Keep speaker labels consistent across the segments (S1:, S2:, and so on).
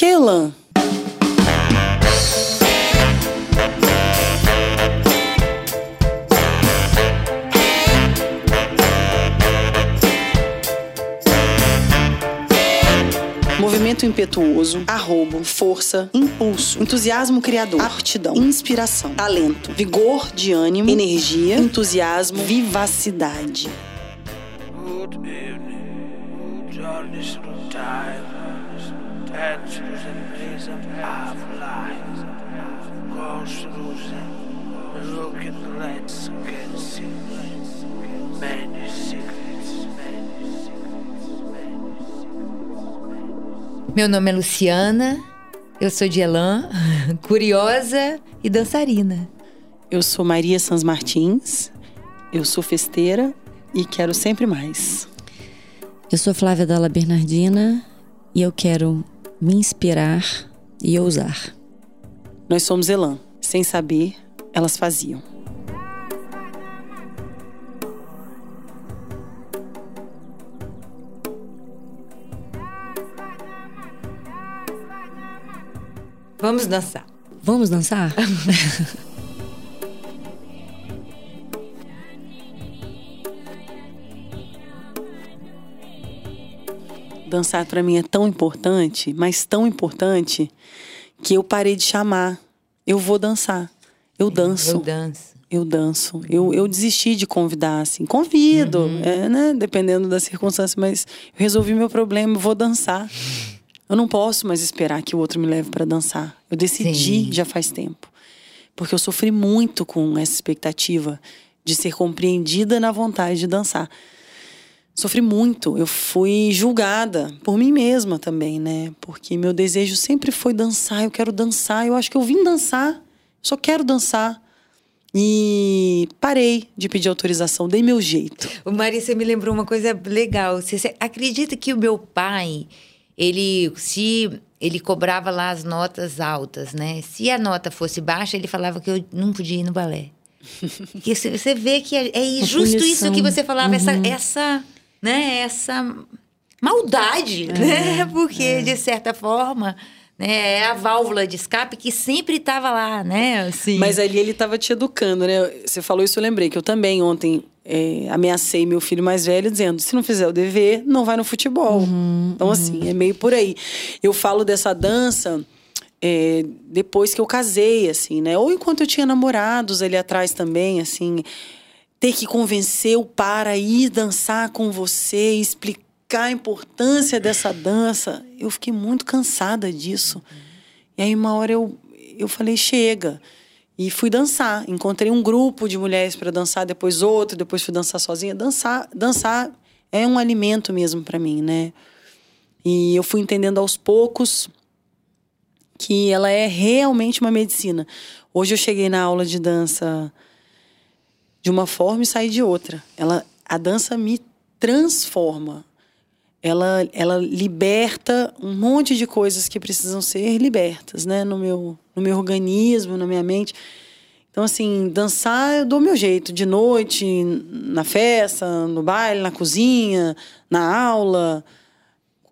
S1: que Elan? Movimento impetuoso, arrobo, força, impulso, entusiasmo criador, aptidão, inspiração, talento, vigor de ânimo, energia, entusiasmo, vivacidade.
S2: Good evening, journeys secrets, many secrets, many secrets.
S3: Meu nome é Luciana, eu sou de Elan, curiosa e dançarina.
S1: Eu sou Maria Sans Martins, eu sou festeira e quero sempre mais.
S4: Eu sou Flávia Dalla Bernardina e eu quero me inspirar e ousar.
S1: Nós somos Elan. Sem saber, elas faziam.
S3: Vamos dançar.
S4: Vamos dançar?
S1: Dançar pra mim é tão importante, mas tão importante que eu parei de chamar. Eu vou dançar. Eu danço.
S3: Eu danço.
S1: Eu danço. Eu, eu desisti de convidar, assim. Convido, é, né? Dependendo da circunstância, mas eu resolvi meu problema, vou dançar. Eu não posso mais esperar que o outro me leve para dançar. Eu decidi
S3: Sim.
S1: já faz tempo. Porque eu sofri muito com essa expectativa de ser compreendida na vontade de dançar. Sofri muito. Eu fui julgada por mim mesma também, né? Porque meu desejo sempre foi dançar. Eu quero dançar. Eu acho que eu vim dançar. Só quero dançar. E parei de pedir autorização. Dei meu jeito.
S3: O você me lembrou uma coisa legal. Você, você acredita que o meu pai, ele se ele cobrava lá as notas altas, né? Se a nota fosse baixa, ele falava que eu não podia ir no balé. que você, você vê que é, é justo isso que você falava, essa, essa, né? Essa maldade, né? Porque de certa forma, né? É a válvula de escape que sempre estava lá, né? Assim.
S1: Mas ali ele estava te educando, né? Você falou isso, eu lembrei que eu também ontem é, ameacei meu filho mais velho dizendo: se não fizer o dever, não vai no futebol. então, assim, é meio por aí. Eu falo dessa dança. é, depois que eu casei, assim, né? Ou enquanto eu tinha namorados ali atrás também, assim, ter que convencer o para ir dançar com você, explicar a importância dessa dança. Eu fiquei muito cansada disso. E aí, uma hora eu, eu falei: chega. E fui dançar. Encontrei um grupo de mulheres para dançar, depois outro, depois fui dançar sozinha. Dançar, dançar é um alimento mesmo para mim, né? E eu fui entendendo aos poucos que ela é realmente uma medicina. Hoje eu cheguei na aula de dança de uma forma e saí de outra. Ela, a dança me transforma. Ela, ela liberta um monte de coisas que precisam ser libertas, né? No meu, no meu organismo, na minha mente. Então, assim, dançar eu dou meu jeito. De noite, na festa, no baile, na cozinha, na aula.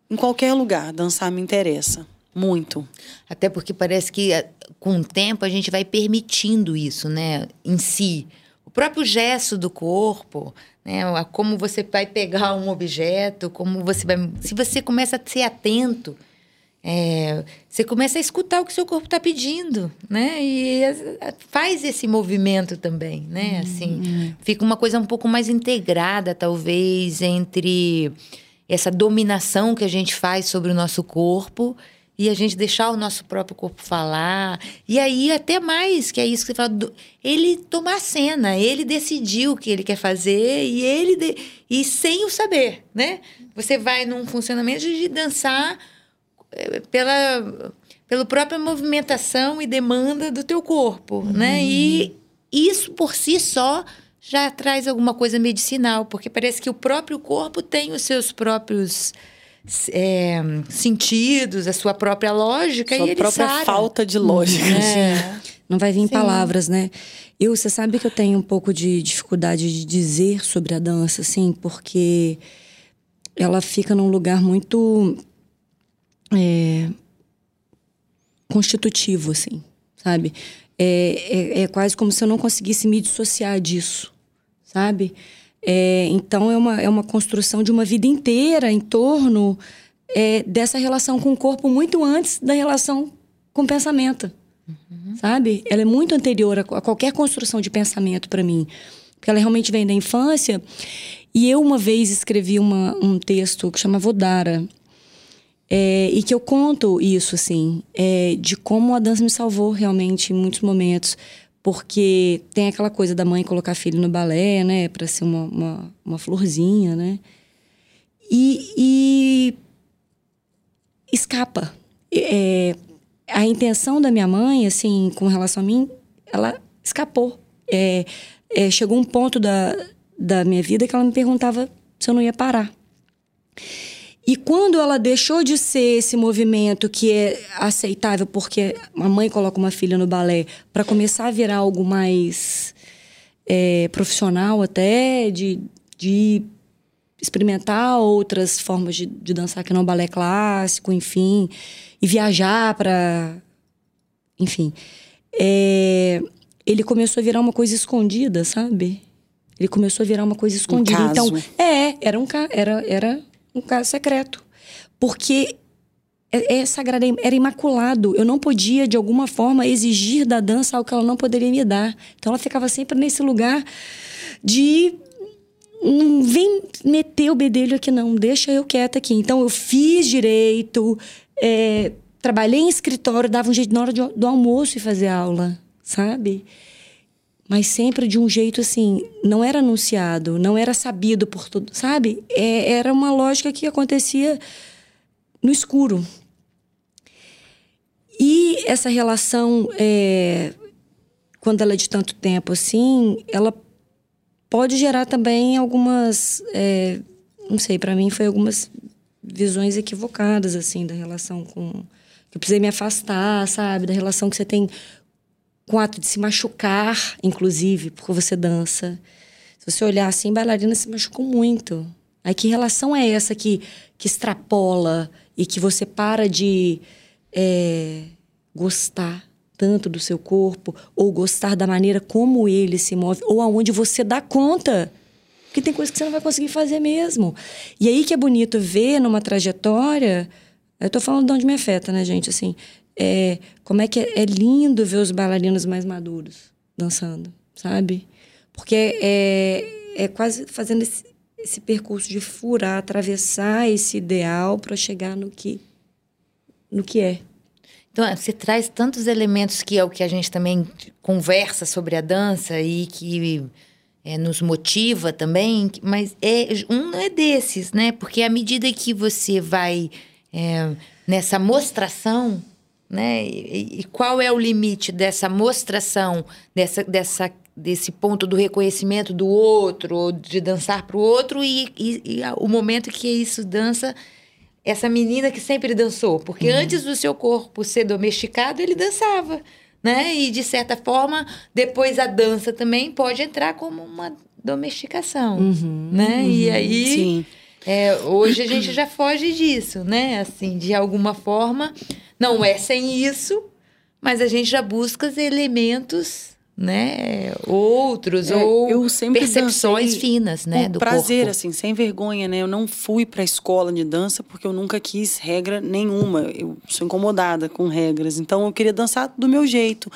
S1: Em qualquer lugar, dançar me interessa. Muito.
S3: Até porque parece que eh, com o tempo a gente vai permitindo isso, né? Em si. O próprio gesto do corpo, né? Como você vai pegar um objeto, como você vai. Se você começa a ser atento, é, você começa a escutar o que seu corpo está pedindo, né? E faz esse movimento também, né? Assim, fica uma coisa um pouco mais integrada, talvez, entre essa dominação que a gente faz sobre o nosso corpo e a gente deixar o nosso próprio corpo falar. E aí, até mais, que é isso que você fala, do- ele tomar a cena, ele decidiu o que ele quer fazer e ele. de- e sem o saber, né? Você vai num funcionamento de dançar eh, pela, pela própria movimentação e demanda do teu corpo, né? E isso por si só já traz alguma coisa medicinal, porque parece que o próprio corpo tem os seus próprios eh, sentidos, a sua própria lógica
S1: Sua
S3: e ele
S1: própria
S3: sara.
S1: falta de lógica.
S3: É.
S4: Não vai vir em
S3: Sim.
S4: palavras, né? Eu, você sabe que eu tenho um pouco de dificuldade de dizer sobre a dança, assim, porque ela fica num lugar muito. é, constitutivo, assim, sabe? É, é, é, quase como se eu não conseguisse me dissociar disso, sabe? É, então é uma, é uma construção de uma vida inteira em torno é, dessa relação com o corpo muito antes da relação com o pensamento, uhum. sabe? Ela é muito anterior a, a qualquer construção de pensamento para mim, porque ela realmente vem da infância. E eu uma vez escrevi uma, um texto que chama Vodara, é, e que eu conto isso, assim, é, de como a dança me salvou realmente em muitos momentos. Porque tem aquela coisa da mãe colocar filho no balé, né? Pra ser uma, uma, uma florzinha, né? E, e escapa. É, a intenção da minha mãe, assim, com relação a mim, ela escapou. É, é, chegou um ponto da, da minha vida que ela me perguntava se eu não ia parar. E quando ela deixou de ser esse movimento que é aceitável, porque a mãe coloca uma filha no balé, para começar a virar algo mais é, profissional até, de, de experimentar outras formas de, de dançar que não balé clássico, enfim, e viajar para. Enfim. É, ele começou a virar uma coisa escondida, sabe? Ele começou a virar uma coisa escondida. Um então, é, era um era, era um caso secreto. Porque é, é sagrado, era imaculado. Eu não podia, de alguma forma, exigir da dança algo que ela não poderia me dar. Então ela ficava sempre nesse lugar de. Não vem meter o bedelho aqui, não. Deixa eu quieta aqui. Então eu fiz direito, é, trabalhei em escritório, dava um jeito na hora de, do almoço e fazer aula, sabe? Mas sempre de um jeito assim, não era anunciado, não era sabido por tudo, sabe? É, era uma lógica que acontecia no escuro. E essa relação, é, quando ela é de tanto tempo assim, ela pode gerar também algumas, é, não sei, para mim foi algumas visões equivocadas assim da relação com que eu precisei me afastar, sabe, da relação que você tem com o ato de se machucar, inclusive, porque você dança. Se você olhar assim, bailarina se machucou muito. Aí que relação é essa que, que extrapola e que você para de é, gostar tanto do seu corpo, ou gostar da maneira como ele se move, ou aonde você dá conta. Porque tem coisas que você não vai conseguir fazer mesmo. E aí que é bonito ver numa trajetória. Eu tô falando de onde me afeta, né, gente? Assim, é, como é que é, é, lindo ver os bailarinos mais maduros dançando, sabe? Porque é, é quase fazendo esse, esse percurso de furar, atravessar esse ideal para chegar no que, no que é.
S3: Então, você traz tantos elementos que é o que a gente também conversa sobre a dança e que é, nos motiva também, mas é um é desses, né? Porque à medida que você vai é, nessa mostração né? E, e, qual é o limite dessa mostração, dessa, dessa, desse ponto do reconhecimento do outro, ou de dançar para o outro, e, e, e, o momento que isso dança essa menina que sempre dançou. Porque uhum. antes do seu corpo ser domesticado, ele dançava. Né? E, de certa forma, depois a dança também pode entrar como uma domesticação. Uhum, né? Uhum, e aí. É, hoje a gente já foge disso, né? Assim, de alguma forma não é sem isso, mas a gente já busca elementos né, outros é, ou percepções finas, né, do
S1: prazer
S3: corpo.
S1: assim, sem vergonha, né? Eu não fui para a escola de dança porque eu nunca quis regra nenhuma. Eu sou incomodada com regras, então eu queria dançar do meu jeito,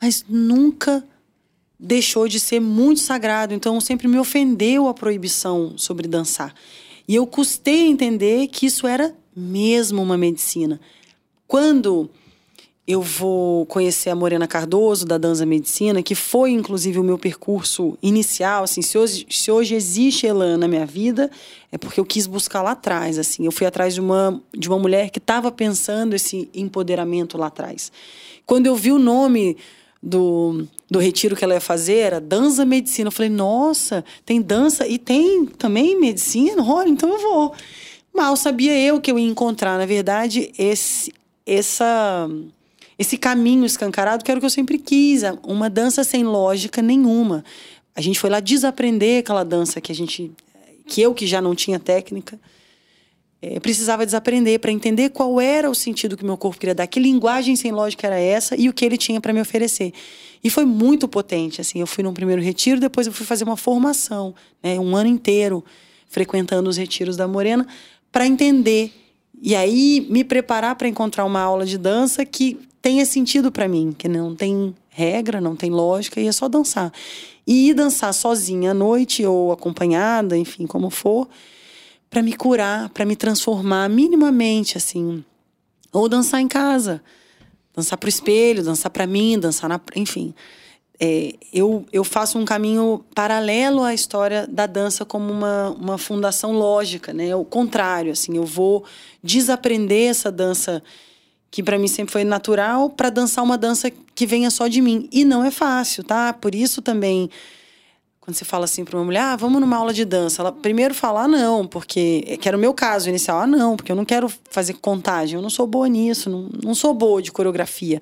S1: mas nunca deixou de ser muito sagrado. Então sempre me ofendeu a proibição sobre dançar. E eu custei entender que isso era mesmo uma medicina. Quando eu vou conhecer a Morena Cardoso, da Dança Medicina, que foi, inclusive, o meu percurso inicial. Assim, se hoje, se hoje existe Elan na minha vida, é porque eu quis buscar lá atrás. Assim, eu fui atrás de uma, de uma mulher que estava pensando esse empoderamento lá atrás. Quando eu vi o nome do, do retiro que ela ia fazer, era Dança Medicina, eu falei, nossa, tem dança e tem também medicina? Olha, então eu vou. Mal sabia eu que eu ia encontrar, na verdade, esse, essa esse caminho escancarado que era o que eu sempre quis, uma dança sem lógica nenhuma. A gente foi lá desaprender aquela dança que a gente que eu que já não tinha técnica. é, precisava desaprender para entender qual era o sentido que meu corpo queria dar, que linguagem sem lógica era essa e o que ele tinha para me oferecer. E foi muito potente, assim, eu fui num primeiro retiro, depois eu fui fazer uma formação, né, um ano inteiro frequentando os retiros da Morena para entender e aí me preparar para encontrar uma aula de dança que tenha sentido para mim, que não tem regra, não tem lógica e é só dançar. E ir dançar sozinha à noite ou acompanhada, enfim, como for, para me curar, para me transformar minimamente assim. Ou dançar em casa, dançar para o espelho, dançar para mim, dançar na, enfim. É, eu, eu faço um caminho paralelo à história da dança como uma, uma fundação lógica, né? O contrário, assim, eu vou desaprender essa dança que para mim sempre foi natural para dançar uma dança que venha só de mim. E não é fácil, tá? Por isso também quando você fala assim para uma mulher, ah, vamos numa aula de dança, ela primeiro fala, ah, não, porque que era o meu caso inicial, ah, não, porque eu não quero fazer contagem, eu não sou boa nisso, não, não sou boa de coreografia.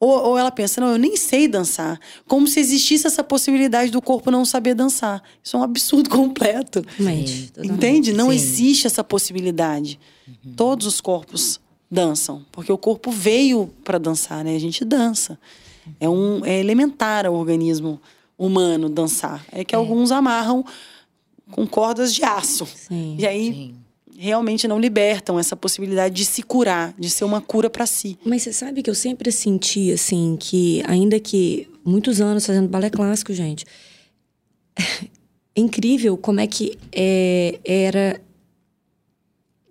S1: Ou, ou ela pensa, não, eu nem sei dançar. Como se existisse essa possibilidade do corpo não saber dançar. Isso é um absurdo completo.
S4: Sim,
S1: Entende? Não
S3: Sim.
S1: existe essa possibilidade.
S3: Uhum.
S1: Todos os corpos dançam, porque o corpo veio para dançar, né? A gente dança. É um é elementar ao organismo humano dançar. É que alguns amarram com cordas de aço.
S4: Sim.
S1: E aí
S3: Sim.
S1: Realmente não libertam essa possibilidade de se curar, de ser uma cura para si.
S4: Mas você sabe que eu sempre senti, assim, que ainda que muitos anos fazendo balé clássico, gente, é incrível como é que é, era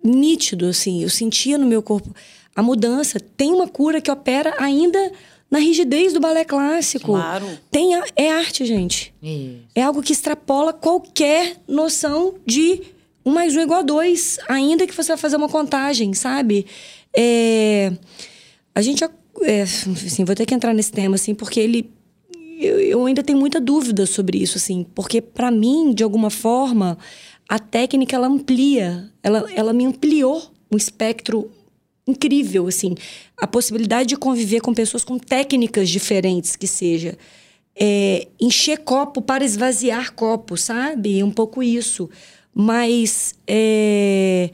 S4: nítido, assim, eu sentia no meu corpo a mudança. Tem uma cura que opera ainda na rigidez do balé clássico.
S1: Claro.
S4: Tem a- é arte, gente.
S3: Isso.
S4: É algo que extrapola qualquer noção de um mais um igual a dois, ainda que você vai fazer uma contagem, sabe? É, a gente, é, assim, vou ter que entrar nesse tema, assim, porque ele, eu, eu ainda tenho muita dúvida sobre isso, assim, porque para mim, de alguma forma, a técnica ela amplia, ela, ela me ampliou um espectro incrível, assim, a possibilidade de conviver com pessoas com técnicas diferentes que seja é, encher copo para esvaziar copo, sabe? Um pouco isso. Mas é,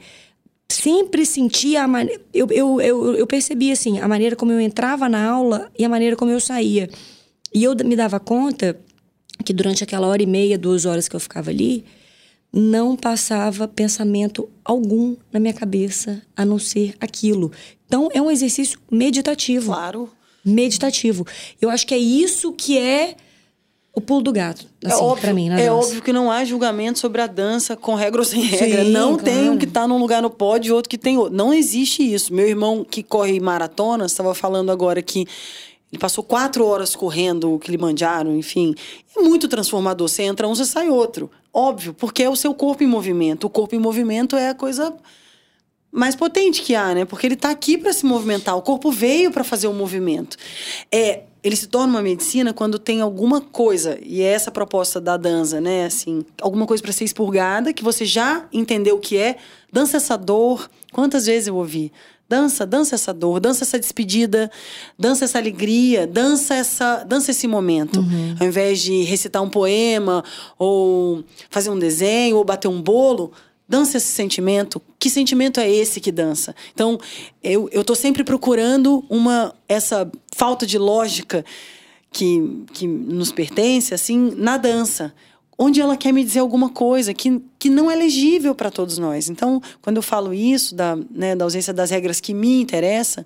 S4: sempre senti a maneira. Eu, eu, eu, eu percebi assim, a maneira como eu entrava na aula e a maneira como eu saía. E eu me dava conta que durante aquela hora e meia, duas horas que eu ficava ali, não passava pensamento algum na minha cabeça a não ser aquilo. Então é um exercício meditativo
S1: Claro.
S4: meditativo. Eu acho que é isso que é o pulo do gato, assim,
S1: é óbvio,
S4: pra mim, na
S1: é
S4: dança.
S1: óbvio que não há julgamento sobre a dança com regra ou sem regra.
S4: Sim,
S1: não tem
S4: claro.
S1: um que tá num lugar no pódio e outro que tem outro. Não existe isso. Meu irmão que corre maratonas estava falando agora que ele passou quatro horas correndo o Kilimanjaro, enfim. É muito transformador. Você entra um, você sai outro. Óbvio, porque é o seu corpo em movimento. O corpo em movimento é a coisa mais potente que há, né? Porque ele está aqui para se movimentar. O corpo veio para fazer o movimento. É, ele se torna uma medicina quando tem alguma coisa e é essa a proposta da dança, né? Assim, alguma coisa para ser expurgada que você já entendeu o que é. Dança essa dor. Quantas vezes eu ouvi? Dança, dança essa dor, dança essa despedida, dança essa alegria, dança essa, dança esse momento. Ao invés de recitar um poema ou fazer um desenho ou bater um bolo, dança esse sentimento. Que sentimento é esse que dança? Então, eu, eu sempre procurando uma essa falta de lógica que, que nos pertence, assim, na dança. Onde ela quer me dizer alguma coisa que, que não é legível para todos nós. Então, quando eu falo isso, da, né, da ausência das regras que me interessa,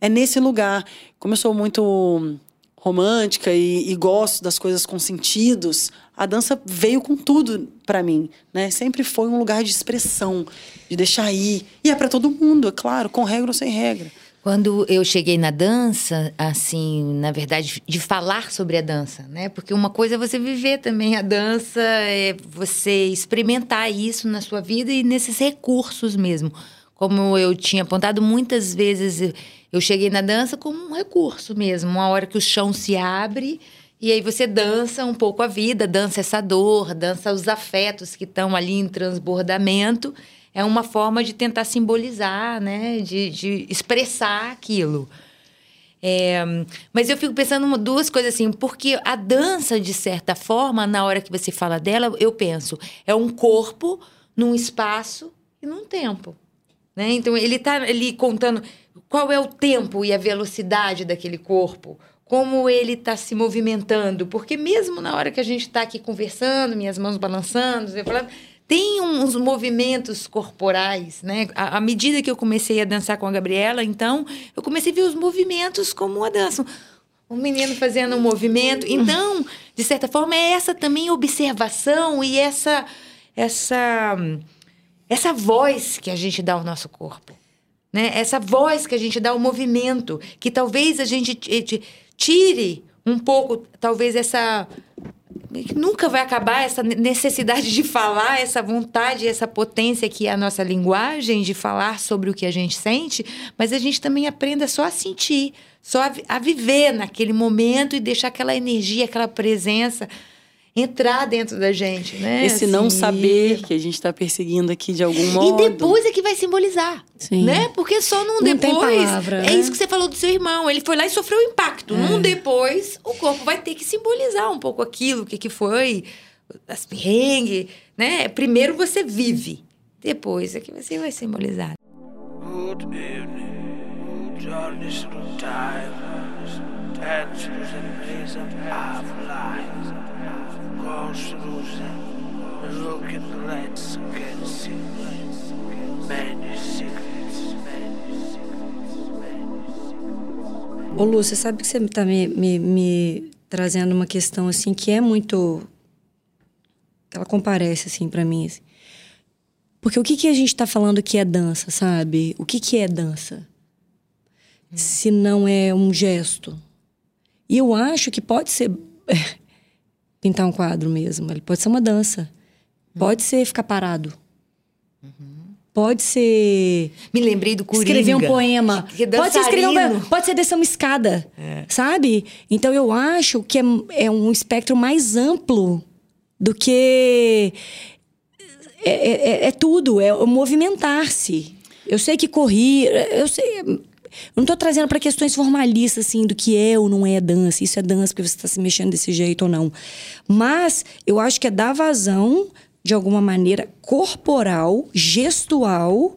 S1: é nesse lugar. Como eu sou muito romântica e, e gosto das coisas com sentidos, a dança veio com tudo para mim, né? Sempre foi um lugar de expressão, de deixar ir. E é para todo mundo, é claro, com regra ou sem regra.
S3: Quando eu cheguei na dança, assim, na verdade, de falar sobre a dança, né? Porque uma coisa é você viver também a dança, é você experimentar isso na sua vida e nesses recursos mesmo. Como eu tinha apontado muitas vezes, eu cheguei na dança como um recurso mesmo, uma hora que o chão se abre e aí você dança um pouco a vida, dança essa dor, dança os afetos que estão ali em transbordamento é uma forma de tentar simbolizar, né? De, de expressar aquilo. É, mas eu fico pensando duas coisas assim, porque a dança, de certa forma, na hora que você fala dela, eu penso, é um corpo num espaço e num tempo. né? Então ele está ali contando qual é o tempo e a velocidade daquele corpo, como ele está se movimentando, porque mesmo na hora que a gente está aqui conversando, minhas mãos balançando, eu falando, tem uns movimentos corporais, né? À, à, medida que eu comecei a dançar com a Gabriela, então, eu comecei a ver os movimentos como uma dança. Um menino fazendo um movimento. Então, de certa forma, é essa também observação e essa essa essa voz que a gente dá ao nosso corpo, né? Essa voz que a gente dá ao movimento, que talvez a gente tire um pouco, talvez essa nunca vai acabar essa necessidade de falar, essa vontade, essa potência que é a nossa linguagem de falar sobre o que a gente sente, mas a gente também aprenda só a sentir, só a, a viver naquele momento e deixar aquela energia, aquela presença entrar dentro da gente, né?
S1: Esse assim, não saber que a gente está perseguindo aqui de algum modo.
S3: E depois é que vai simbolizar, Sim. né? Porque só num não depois. Palavra, é né? isso que você falou do seu irmão. Ele foi lá e sofreu o impacto. É. Num depois, o corpo vai ter que simbolizar um pouco aquilo, o que, que foi, as perrengue, né? Primeiro você vive, depois é que você vai simbolizar. Good evening, Johnny's time, dancers and days of life. look at the again, see many secrets,
S4: Ô Lu, sabe que você está me, me, me, trazendo uma questão assim que é muito. Ela comparece assim para mim. Assim. Porque o que, que a gente está falando que é dança, sabe? O que, que é dança? Se não é um gesto. E eu acho que pode ser pintar um quadro mesmo. Ele pode ser uma dança. Pode ser ficar parado. Uhum. Pode ser.
S3: Me lembrei do Coringa.
S4: Escrever um poema. Pode ser escrever um, Pode ser descer uma escada. É. Sabe? Então eu acho que é, é um espectro mais amplo do que. É, é, é, é tudo, é movimentar-se. Eu sei que correr, eu sei, eu não estou trazendo para questões formalistas, assim, do que é ou não é dança. Isso é dança porque você está se mexendo desse jeito ou não. Mas eu acho que é dar vazão, de alguma maneira, corporal, gestual,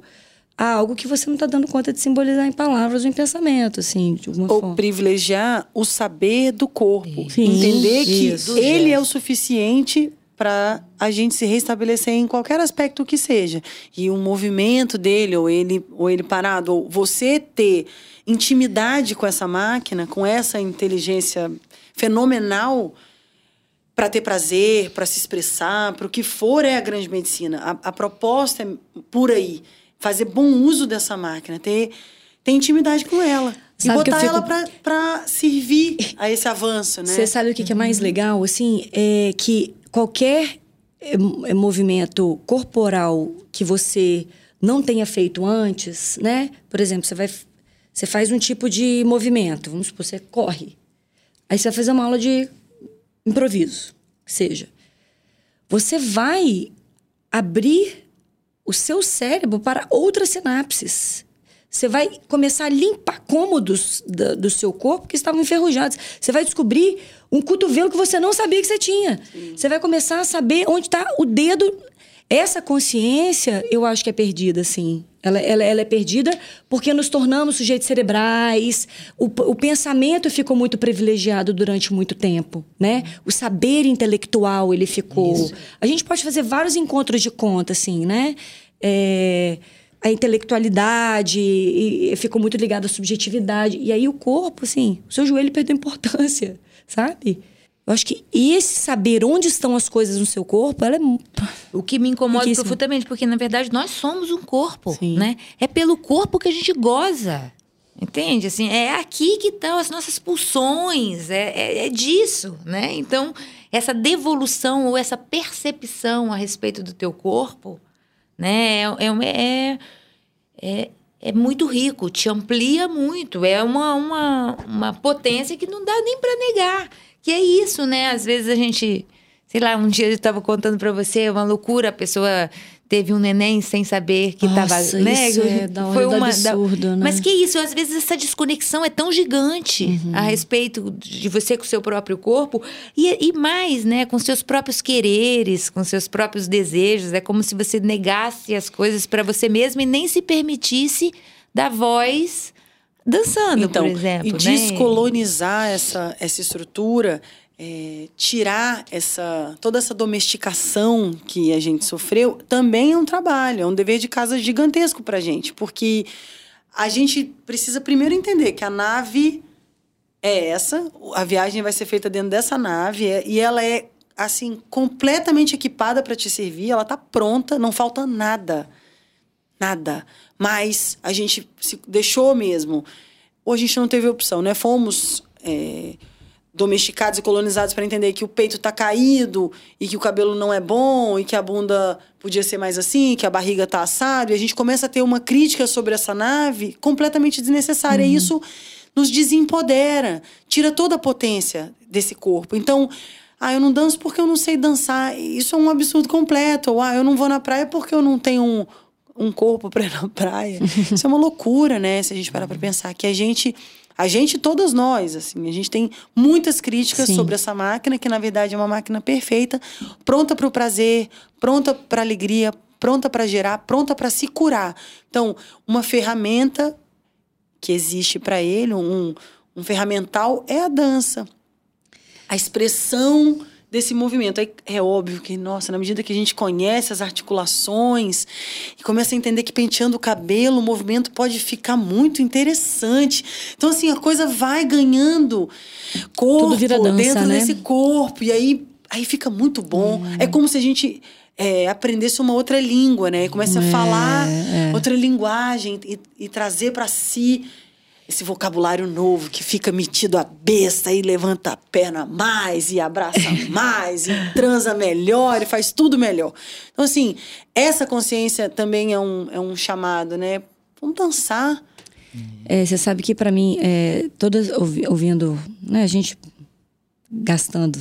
S4: a algo que você não está dando conta de simbolizar em palavras ou em pensamento, assim, de alguma
S1: ou
S4: forma.
S1: privilegiar o saber do corpo. Sim. Entender que Isso. ele é o suficiente para a gente se restabelecer em qualquer aspecto que seja. E o movimento dele, ou ele, ou ele parado, ou você ter intimidade com essa máquina, com essa inteligência fenomenal para ter prazer, para se expressar, para o que for é a grande medicina. A, a, proposta é por aí. Fazer bom uso dessa máquina, ter, ter intimidade com ela. Sabe e botar fico... ela para servir a esse avanço, né?
S4: Você sabe o que, que é mais legal? Assim, é que qualquer eh, eh, movimento corporal que você não tenha feito antes, né? Por exemplo, você vai você faz um tipo de movimento, vamos supor, você corre. Aí você vai fazer uma aula de improviso, que seja. Você vai abrir o seu cérebro para outras sinapses. Você vai começar a limpar cômodos do, do seu corpo que estavam enferrujados. Você vai descobrir um cotovelo que você não sabia que você tinha. Sim. Você vai começar a saber onde está o dedo. Essa consciência, eu acho que é perdida, sim. Ela, ela, ela é perdida porque nos tornamos sujeitos cerebrais. O, o pensamento ficou muito privilegiado durante muito tempo, né? O saber intelectual, ele ficou... Isso. A gente pode fazer vários encontros de conta, assim, né? É a intelectualidade e, e ficou muito ligado à subjetividade. E aí o corpo, assim, o seu joelho perdeu importância, sabe? Eu acho que esse saber onde estão as coisas no seu corpo, ela é
S3: o que me incomoda profundamente, porque na verdade nós somos um corpo, Sim. né? É pelo corpo que a gente goza. Entende? Assim, é aqui que estão as nossas pulsões, é, é, é, disso, né? Então, essa devolução ou essa percepção a respeito do teu corpo, né? É, é, é, é muito rico, te amplia muito, é uma, uma, uma potência que não dá nem para negar. Que é isso, né? Às vezes a gente, sei lá, um dia eu estava contando para você, uma loucura, a pessoa teve um neném sem saber que estava, né?
S4: isso é da ordem do absurdo, né?
S3: Mas que isso, às vezes essa desconexão é tão gigante
S4: Uhum.
S3: a respeito de você com o seu próprio corpo e, e mais, né, com seus próprios quereres, com seus próprios desejos. É como se você negasse as coisas para você mesmo e nem se permitisse dar voz dançando,
S1: Então,
S3: por exemplo,
S1: e
S3: né?
S1: descolonizar essa, essa estrutura, é, tirar essa toda essa domesticação que a gente sofreu, também é um trabalho, é um dever de casa gigantesco para gente, porque a gente precisa primeiro entender que a nave é essa, a viagem vai ser feita dentro dessa nave é- e ela é assim completamente equipada para te servir, ela tá pronta, não falta nada. Nada. Mas a gente se deixou mesmo. Ou a gente não teve opção, né? Fomos é, domesticados e colonizados para entender que o peito tá caído e que o cabelo não é bom e que a bunda podia ser mais assim, que a barriga tá assada. E a gente começa a ter uma crítica sobre essa nave completamente desnecessária. E isso nos desempodera, tira toda a potência desse corpo. Então, ah, eu não danço porque eu não sei dançar. Isso é um absurdo completo. Ou, ah, eu não vou na praia porque eu não tenho um, um corpo para ir na praia. Isso é uma loucura, né? Se a gente parar para pensar que a gente, a gente, todas nós, assim, a gente tem muitas críticas
S4: Sim.
S1: sobre essa máquina, que na verdade é uma máquina perfeita, pronta para o prazer, pronta para alegria, pronta para gerar, pronta para se curar. Então, uma ferramenta que existe para ele, um, um ferramental, é a dança. A expressão desse movimento. Aí é óbvio que, nossa, na medida que a gente conhece as articulações e começa a entender que penteando o cabelo, o movimento pode ficar muito interessante. Então, assim, a coisa vai ganhando corpo
S4: dança,
S1: dentro
S4: né?
S1: desse corpo. E aí, aí fica muito bom. É como se a gente é, aprendesse uma outra língua, né? E comece a falar outra linguagem e, e trazer para si esse vocabulário novo que fica metido a besta e levanta a perna mais e abraça mais e transa melhor e faz tudo melhor. Então, assim, essa consciência também é um, é um chamado, né? Vamos dançar.
S4: É, você sabe que para mim, é, todas ouvi- ouvindo, né, a gente gastando,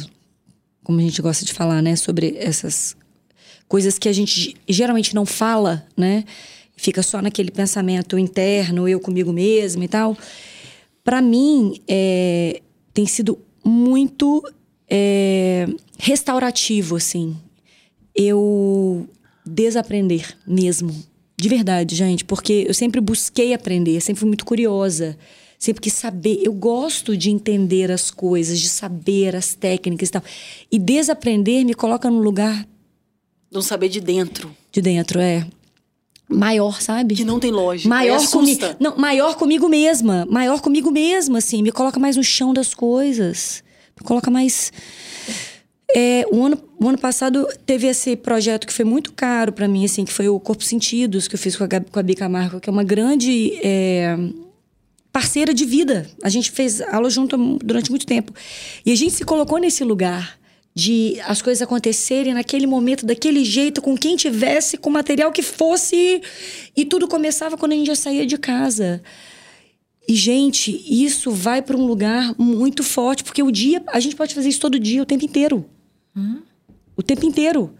S4: como a gente gosta de falar, né, sobre essas coisas que a gente ge- geralmente não fala, né, fica só naquele pensamento interno, eu comigo mesma e tal. Para mim, é, tem sido muito é, restaurativo, assim, eu desaprender mesmo. De verdade, gente, porque eu sempre busquei aprender, sempre fui muito curiosa, sempre quis saber. Eu gosto de entender as coisas, de saber as técnicas e tal. E desaprender me coloca num lugar
S1: Não saber de dentro.
S4: de dentro, é. Maior, sabe?
S1: Que não tem lógica.
S4: Maior comigo. Não, maior comigo mesma. Maior comigo mesma, assim. Me coloca mais no chão das coisas. Me coloca mais. É, o, ano, o ano passado teve esse projeto que foi muito caro pra mim, assim, que foi o Corpo Sentidos, que eu fiz com a, Gabi, com a Bica Marco, que é uma grande é, parceira de vida. A gente fez aula junto durante muito tempo. E a gente se colocou nesse lugar de as coisas acontecerem naquele momento, daquele jeito, com quem tivesse, com o material que fosse. E tudo começava quando a gente já saía de casa. E, gente, isso vai para um lugar muito forte, porque o dia. A gente pode fazer isso todo dia, o tempo inteiro. O tempo inteiro.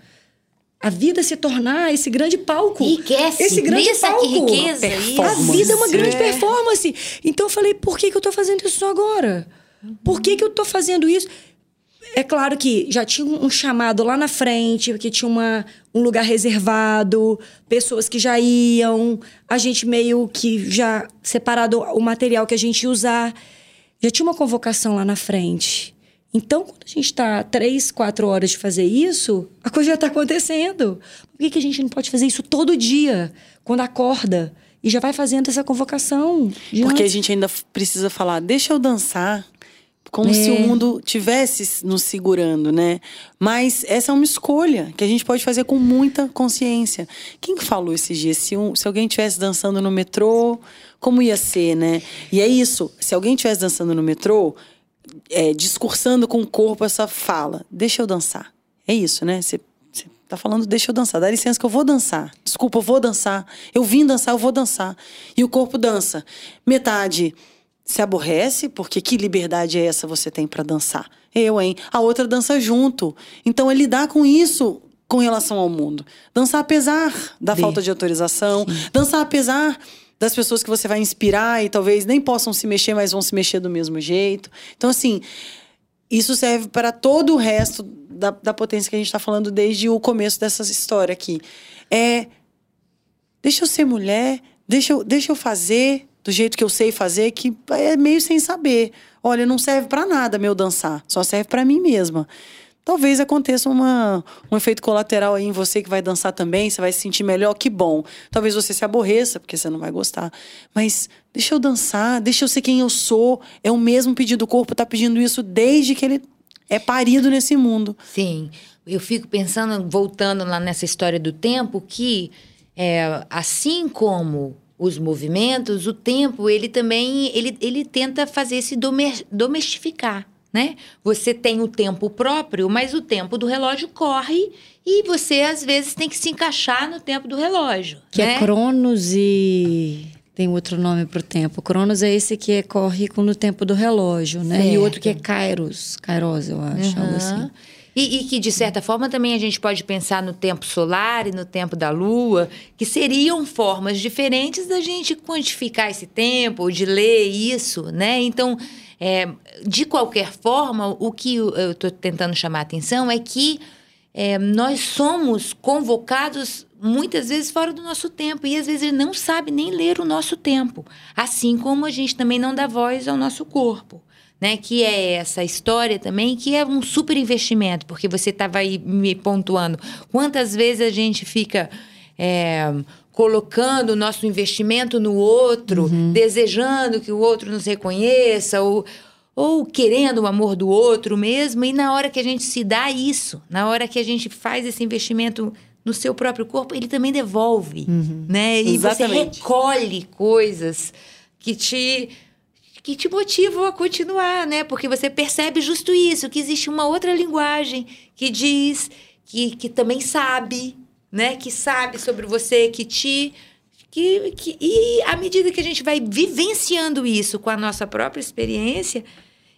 S4: A vida se tornar esse grande palco.
S3: Enriquece.
S4: Esse grande
S3: Pensa que
S4: palco.
S3: riqueza
S4: A vida é uma grande
S3: É.
S4: performance. Então eu falei, por que, que eu tô fazendo isso agora? Por que, que eu tô fazendo isso? É claro que já tinha um chamado lá na frente, porque tinha uma, um lugar reservado, pessoas que já iam, a gente meio que já separado o material que a gente ia usar. Já tinha uma convocação lá na frente. Então, quando a gente está três, quatro horas de fazer isso, a coisa já está acontecendo. Por que, que a gente não pode fazer isso todo dia, quando acorda? E já vai fazendo essa convocação.
S1: Porque a
S4: antes?
S1: gente ainda precisa falar, deixa eu dançar. Como se
S4: É.
S1: o mundo tivesse nos segurando, né? Mas essa é uma escolha que a gente pode fazer com muita consciência. Quem que falou esses dias? Se, um- se alguém estivesse dançando no metrô, como ia ser, né? E é isso. Se alguém estivesse dançando no metrô, é, discursando com o corpo essa fala, deixa eu dançar. É isso, né? Você você tá falando, deixa eu dançar. Dá licença que eu vou dançar. Desculpa, eu vou dançar. Eu vim dançar, eu vou dançar. E o corpo dança. Metade se aborrece, porque que liberdade é essa você tem pra dançar? Eu, hein? A outra dança junto. Então é lidar com isso com relação ao mundo. Dançar apesar da
S4: De.
S1: falta de autorização, dançar apesar das pessoas que você vai inspirar e talvez nem possam se mexer, mas vão se mexer do mesmo jeito. Então, assim, isso serve para todo o resto da, da potência que a gente está falando desde o começo dessa história aqui. É. Deixa eu ser mulher, deixa eu, deixa eu fazer do jeito que eu sei fazer, que é meio sem saber. Olha, não serve para nada meu dançar, só serve para mim mesma. Talvez aconteça uma, um efeito colateral aí em você que vai dançar também, você vai se sentir melhor, que bom. Talvez você se aborreça, porque você não vai gostar. Mas deixa eu dançar, deixa eu ser quem eu sou. É o mesmo pedido, o corpo tá pedindo isso desde que ele é parido nesse mundo.
S3: Sim, eu fico pensando, voltando lá nessa história do tempo, que é, assim como os movimentos, o tempo, ele também, ele, ele tenta fazer se domestificar, né? Você tem o tempo próprio, mas o tempo do relógio corre e você, às vezes, tem que se encaixar no tempo do relógio,
S4: Que
S3: né?
S4: é Cronos e. Tem outro nome pro tempo. Cronos é esse que é, corre com no tempo do relógio, né? E
S3: Certo.
S4: outro que é Kairos. Kairos, eu acho, algo assim.
S3: E, e que, de certa forma, também a gente pode pensar no tempo solar e no tempo da lua, que seriam formas diferentes da gente quantificar esse tempo, de ler isso, né? Então, é, de qualquer forma, o que eu estou tentando chamar a atenção é que é, nós somos convocados muitas vezes fora do nosso tempo e às vezes ele não sabe nem ler o nosso tempo, assim como a gente também não dá voz ao nosso corpo. Né, que é essa história também, que é um super investimento, porque você estava aí me pontuando. Quantas vezes a gente fica é, colocando o nosso investimento no outro, desejando que o outro nos reconheça, ou, ou querendo o amor do outro mesmo, e na hora que a gente se dá isso, na hora que a gente faz esse investimento no seu próprio corpo, ele também devolve, né? E
S1: Exatamente.
S3: você recolhe coisas que te que te motivam a continuar, né? Porque você percebe justo isso, que existe uma outra linguagem que diz, que, que também sabe, né? Que sabe sobre você, que te. Que, que, e à medida que a gente vai vivenciando isso com a nossa própria experiência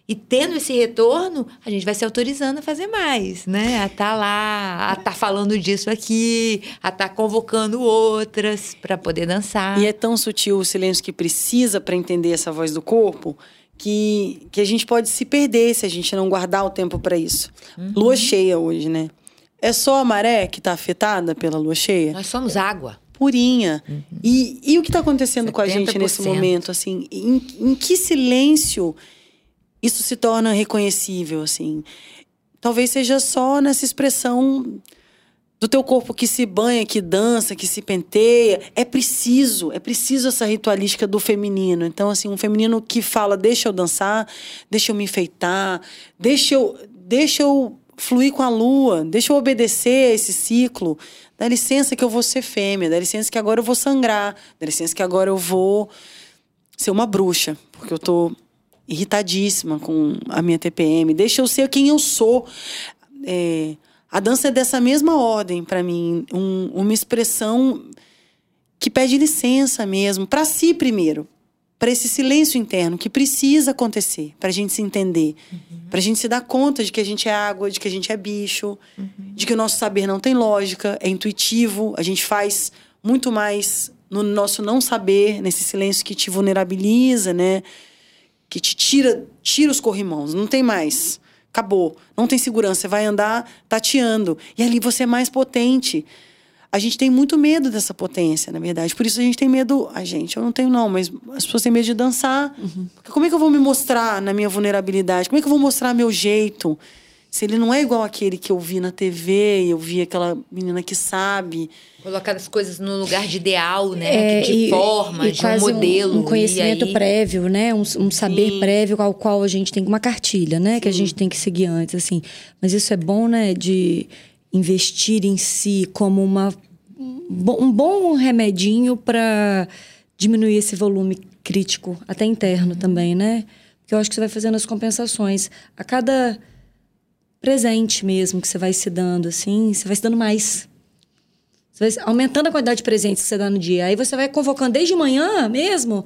S3: e tendo esse retorno, a gente vai se autorizando a fazer mais, né? A estar lá, a estar falando disso aqui, a estar convocando outras para poder dançar.
S1: E é tão sutil o silêncio que precisa para entender essa voz do corpo que, que a gente pode se perder se a gente não guardar o tempo para isso. Lua cheia hoje, né? É só a maré que está afetada pela lua cheia?
S3: Nós somos água.
S1: Purinha. E, e o que está acontecendo com a gente nesse
S3: 70%.
S1: momento? Assim, em, em que silêncio isso se torna reconhecível? Assim, talvez seja só nessa expressão do teu corpo que se banha, que dança, que se penteia. É preciso, é preciso essa ritualística do feminino. Então, assim, um feminino que fala, deixa eu dançar, deixa eu me enfeitar, deixa eu, deixa eu fluir com a lua, deixa eu obedecer a esse ciclo. Dá licença que eu vou ser fêmea, dá licença que agora eu vou sangrar, dá licença que agora eu vou ser uma bruxa, porque eu tô irritadíssima com a minha TPM. Deixa eu ser quem eu sou. É, a dança é dessa mesma ordem para mim, um- uma expressão que pede licença mesmo, para si primeiro, para esse silêncio interno que precisa acontecer, para a gente se entender, para a gente se dar conta de que a gente é água, de que a gente é bicho, de que o nosso saber não tem lógica, é intuitivo, a gente faz muito mais no nosso não saber, nesse silêncio que te vulnerabiliza, né? Que te tira, tira os corrimãos, não tem mais. Acabou. Não tem segurança, você vai andar tateando. E ali você é mais potente. A gente tem muito medo dessa potência, na verdade. Por isso a gente tem medo. A gente, eu não tenho, não, mas as pessoas têm medo de dançar. Porque como é que eu vou me mostrar na minha vulnerabilidade? Como é que eu vou mostrar meu jeito? Se ele não é igual aquele que eu vi na TV, eu vi aquela menina que sabe.
S3: Colocar as coisas no lugar de ideal, né?
S4: É,
S3: de
S4: e-
S3: forma,
S4: e
S3: de um
S4: quase
S3: modelo.
S4: Um, conhecimento
S3: e aí...
S4: prévio, né? Um, um saber
S1: Sim.
S4: prévio ao qual a gente tem uma cartilha, né? Que a gente tem que seguir antes, assim. Mas isso é bom, né? De investir em si como uma, um um bom remedinho para diminuir esse volume crítico, até interno também, né? Porque eu acho que você vai fazendo as compensações. A cada presente mesmo que você vai se dando, assim, você vai se dando mais. Você vai aumentando a quantidade de presentes que você dá no dia. Aí você vai convocando desde manhã mesmo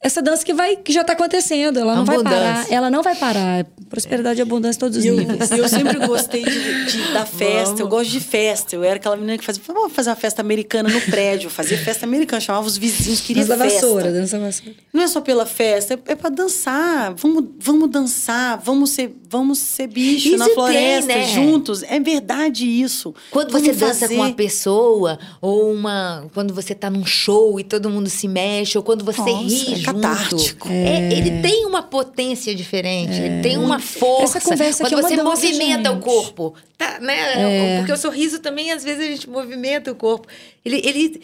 S4: essa dança que vai que já está acontecendo, ela não vai
S3: Abundância.
S4: parar, ela não vai parar. Prosperidade e abundância em todos os
S1: E eu,
S4: níveis.
S1: eu sempre gostei de, de- da festa,
S3: Vamos.
S1: eu gosto de festa. Eu era aquela menina que fazia, vamos fazer uma festa americana no prédio. Fazia festa americana, chamava os vizinhos, queria
S4: Dança da
S1: festa.
S4: vassoura, dança da vassoura.
S1: Não é só pela festa, é, é pra dançar. Vamos, vamos dançar, vamos ser, vamos ser bicho
S3: Isso
S1: na
S3: tem,
S1: floresta,
S3: né?
S1: juntos. É verdade isso.
S3: Quando
S1: Vamos
S3: você dança
S1: fazer.
S3: com uma pessoa, ou uma. Quando você tá num show e todo mundo se mexe, ou quando você
S1: Nossa,
S3: ri.
S1: Catártico.
S3: É, ele tem uma potência diferente, ele tem uma força.
S4: Essa conversa
S3: quando
S4: é
S3: você
S4: dança,
S3: movimenta o
S4: gente.
S3: corpo. Tá, né? Porque o sorriso também, às vezes, a gente movimenta o corpo. Ele, ele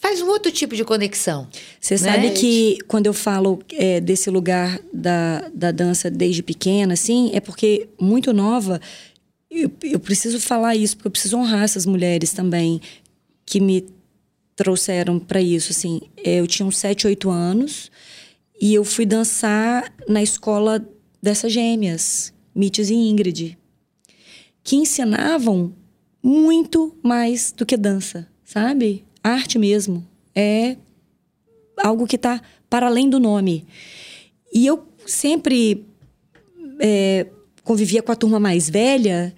S3: faz um outro tipo de conexão.
S4: Você
S3: né?
S4: sabe que quando eu falo é, desse lugar da, da dança desde pequena, assim, é porque muito nova, eu, eu preciso falar isso, porque eu preciso honrar essas mulheres também que me trouxeram para isso, assim. Eu tinha uns 7, 8 anos e eu fui dançar na escola dessas gêmeas, Mitys e Ingrid, que ensinavam muito mais do que dança, sabe? Arte mesmo. É algo que está para além do nome. E eu sempre é, convivia com a turma mais velha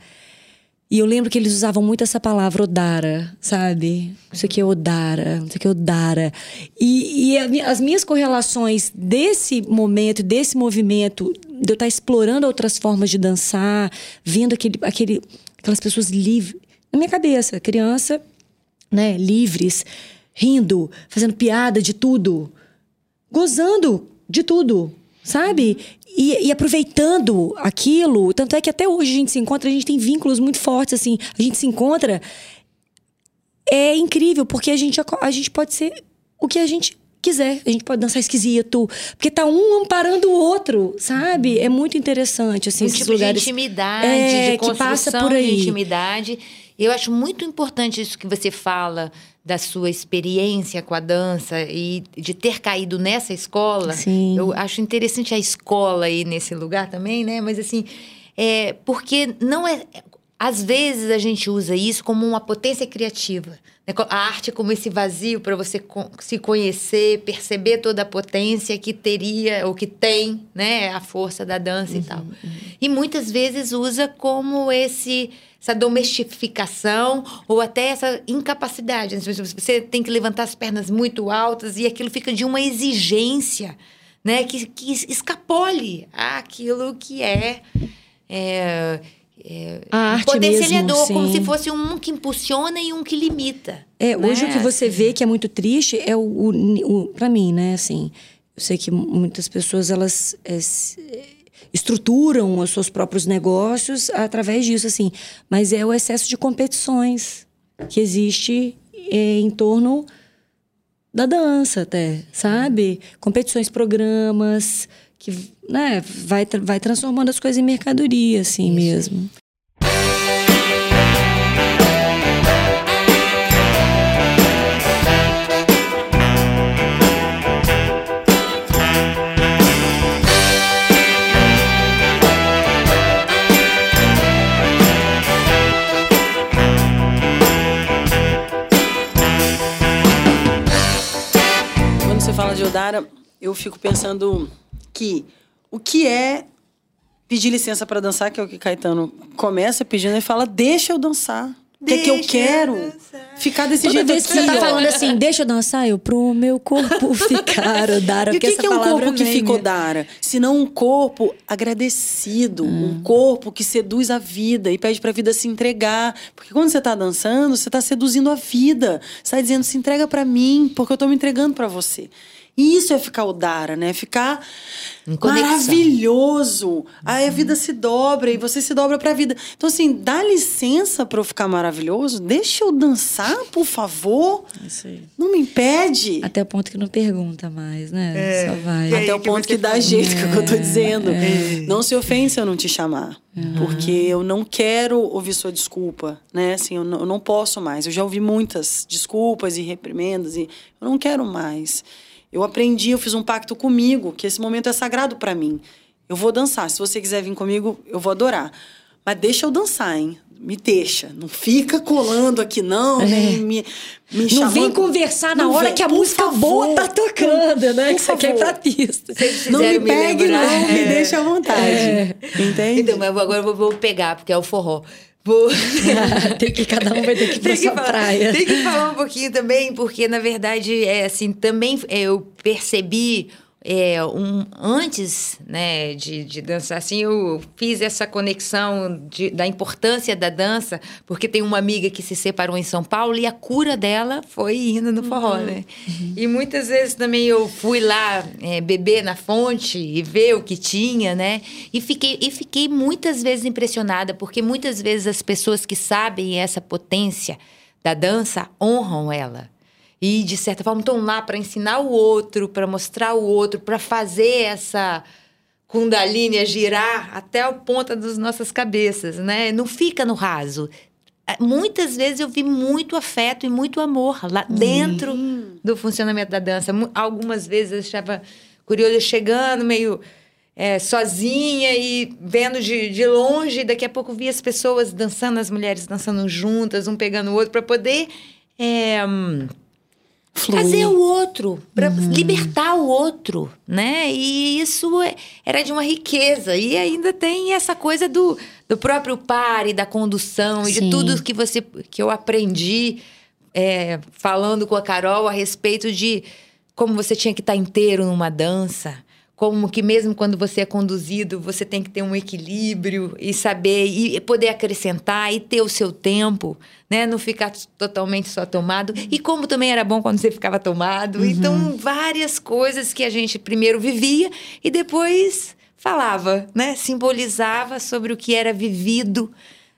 S4: e eu lembro que eles usavam muito essa palavra odara, sabe? Isso aqui é odara, isso aqui é odara. E, e as minhas correlações desse momento, desse movimento, de eu estar explorando outras formas de dançar, vendo aquele, aquele, aquelas pessoas livres. Na minha cabeça, criança, né, livres, rindo, fazendo piada de tudo gozando de tudo, sabe? E, e aproveitando aquilo. Tanto é que até hoje a gente se encontra, a gente tem vínculos muito fortes, assim. A gente se encontra. É incrível, porque a gente, a gente pode ser o que a gente quiser. A gente pode dançar esquisito. Porque tá um amparando o outro, sabe? É muito interessante, assim,
S3: um
S4: esses
S3: tipo
S4: lugares.
S3: de intimidade,
S4: É,
S3: de
S4: que
S3: construção
S4: passa por
S3: de
S4: aí.
S3: intimidade. Eu acho muito importante isso que você fala da sua experiência com a dança e de ter caído nessa escola.
S4: Sim.
S3: Eu acho interessante a escola aí nesse lugar também, né? Mas assim, é porque não é às vezes a gente usa isso como uma potência criativa. né? A arte como esse vazio para você se conhecer, perceber toda a potência que teria ou que tem, né, a força da dança e tal. E muitas vezes usa como esse essa domestificação ou até essa incapacidade. Você tem que levantar as pernas muito altas e aquilo fica de uma exigência, né, que, que escapole aquilo que é, é, é
S4: A arte
S3: potencializador,
S4: mesmo,
S3: como
S4: sim.
S3: se fosse um que impulsiona e um que limita.
S4: É, hoje
S3: né?
S4: o que você vê que é muito triste é o, o, o para mim, né, assim, eu sei que muitas pessoas elas é, estruturam os seus próprios negócios através disso, assim, mas é o excesso de competições que existe é, em torno da dança até, sabe? Competições, programas que, né, vai, vai transformando as coisas em mercadoria, assim mesmo.
S1: Odara, eu fico pensando que o que é pedir licença para dançar, que é o que Caetano começa pedindo, ele fala: deixa eu dançar. O que é que eu quero?
S3: dançar.
S1: Ficar desse
S4: Toda
S1: jeito
S4: vez que
S1: aqui,
S4: você tá
S1: ó.
S4: falando assim, deixa eu dançar, eu pro meu corpo ficar, Odara,
S1: E o que,
S4: essa
S1: que é um
S4: palavra
S1: corpo que fica
S4: né?
S1: Odara? Senão um corpo agradecido,
S4: Hum.
S1: um corpo que seduz a vida e pede pra vida se entregar. Porque quando você tá dançando, você tá seduzindo a vida. Você tá dizendo, se entrega pra mim, porque eu tô me entregando pra você. E isso é ficar Odara, né? Ficar maravilhoso. Aí a vida se dobra e você se dobra pra vida. Então, assim, dá licença pra eu ficar maravilhoso. Deixa eu dançar, por favor.
S4: Isso aí.
S1: Não me impede.
S4: Até o ponto que não pergunta mais, né?
S3: É.
S4: Só vai.
S3: Aí
S1: Até o
S3: que
S1: ponto que dá
S3: fala.
S1: jeito, que é o que eu tô dizendo. Não se ofende se eu não te chamar. Porque eu não quero ouvir sua desculpa, né? Assim, eu não, eu não posso mais. Eu já ouvi muitas desculpas e reprimendas e eu não quero mais. Eu aprendi, eu fiz um pacto comigo, que esse momento é sagrado pra mim. Eu vou dançar. Se você quiser vir comigo, eu vou adorar. Mas deixa eu dançar, hein? Me deixa. Não fica colando aqui, não, nem me, me
S4: Não
S1: chamando.
S4: vem conversar na
S1: Não
S4: hora
S1: vem,
S4: que a
S1: por
S4: música
S1: favor.
S4: boa tá tocando, né?
S1: Por
S4: Que você quer pra pista.
S1: Não me
S3: me
S1: pegue,
S3: lembrar.
S1: não, me
S3: É.
S1: deixa à vontade. Entende?
S3: Então, mas agora eu vou, vou pegar, porque é o forró. Vou...
S4: tem que cada um vai ter que ir pra sua
S3: falar,
S4: praia.
S3: tem que falar um pouquinho também, porque na verdade é assim, também é, eu percebi é, um, antes né, de, de dançar assim, eu fiz essa conexão de- da importância da dança, porque tem uma amiga que se separou em São Paulo e a cura dela foi indo no forró, né? E muitas vezes também eu fui lá é, beber na fonte e ver o que tinha, né? E fiquei, e fiquei muitas vezes impressionada, porque muitas vezes as pessoas que sabem essa potência da dança honram ela. E, de certa forma, estão lá para ensinar o outro, para mostrar o outro, para fazer essa Kundalini girar até a ponta das nossas cabeças, né? Não fica no raso. Eh, Muitas vezes eu vi muito afeto e muito amor lá dentro do funcionamento da dança. Algumas vezes eu estava curiosa, chegando meio eh, sozinha e vendo de, de longe, e daqui a pouco via as pessoas dançando, as mulheres dançando juntas, um pegando o outro, para poder. hum,
S1: Fluir.
S3: fazer o outro, para libertar o outro, né? E isso é- era de uma riqueza. E ainda tem essa coisa do, do próprio pare, da condução e
S4: Sim.
S3: de tudo que você que eu aprendi é, falando com a Carol a respeito de como você tinha que estar inteiro numa dança. Como que mesmo quando você é conduzido, você tem que ter um equilíbrio e saber e poder acrescentar e ter o seu tempo, né? Não ficar totalmente só tomado. E como também era bom quando você ficava tomado. Então, várias coisas que a gente primeiro vivia e depois falava, né? Simbolizava sobre o que era vivido.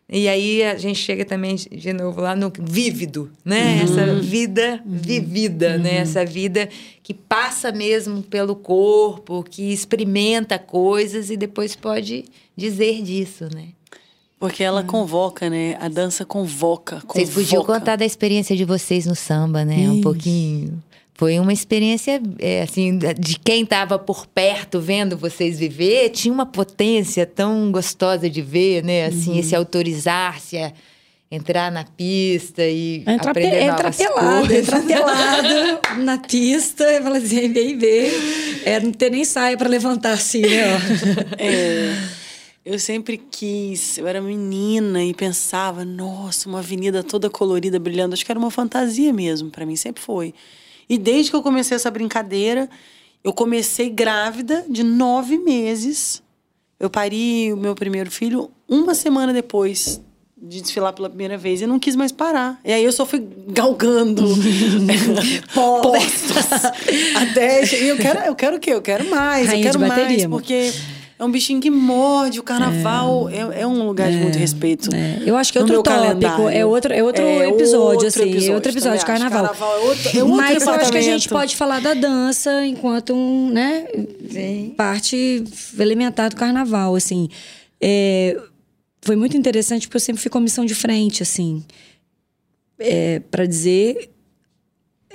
S3: E aí a gente chega também de- novo lá no vívido, né? Essa vida vivida, né? Essa vida que passa mesmo pelo corpo, que experimenta coisas e depois pode dizer disso, né?
S1: Porque ela convoca, né? A dança convoca.
S3: Vocês podiam
S1: convoca.
S3: contar da experiência de vocês no samba, né? Um pouquinho. Foi uma experiência, é, assim, de quem estava por perto vendo vocês viver, tinha uma potência tão gostosa de ver, né? Assim,
S4: Uhum.
S3: esse autorizar-se a entrar na pista e
S4: Entra, pe
S3: aprender
S4: entra
S3: novas
S4: pelado,
S3: coisas.
S4: entra pelado na pista e fala assim, vem ver. É, não ter nem saia pra levantar assim, né? ó.
S1: É, eu sempre quis, eu era menina e pensava, nossa, uma avenida toda colorida, brilhando. Acho que era uma fantasia mesmo, para mim sempre foi. E desde que eu comecei essa brincadeira, eu comecei grávida de nove meses. Eu pari o meu primeiro filho uma semana depois de desfilar pela primeira vez e não quis mais parar. E aí eu só fui galgando postos até e eu quero eu quero o quê? Eu quero mais,
S4: Rainha
S1: eu quero mais porque é um bichinho que morde. O carnaval é, é um lugar de muito respeito.
S4: É, eu acho que é outro tópico,
S1: calendário.
S4: é outro, é outro
S1: É
S4: episódio,
S1: outro
S4: assim, é outro episódio,
S1: acho.
S4: carnaval.
S1: Carnaval é outro, é outro
S4: Mas eu acho que a gente pode falar da dança enquanto um, né, parte elementar do carnaval, assim. É, foi muito interessante porque eu sempre fui comissão de frente, assim, é, para dizer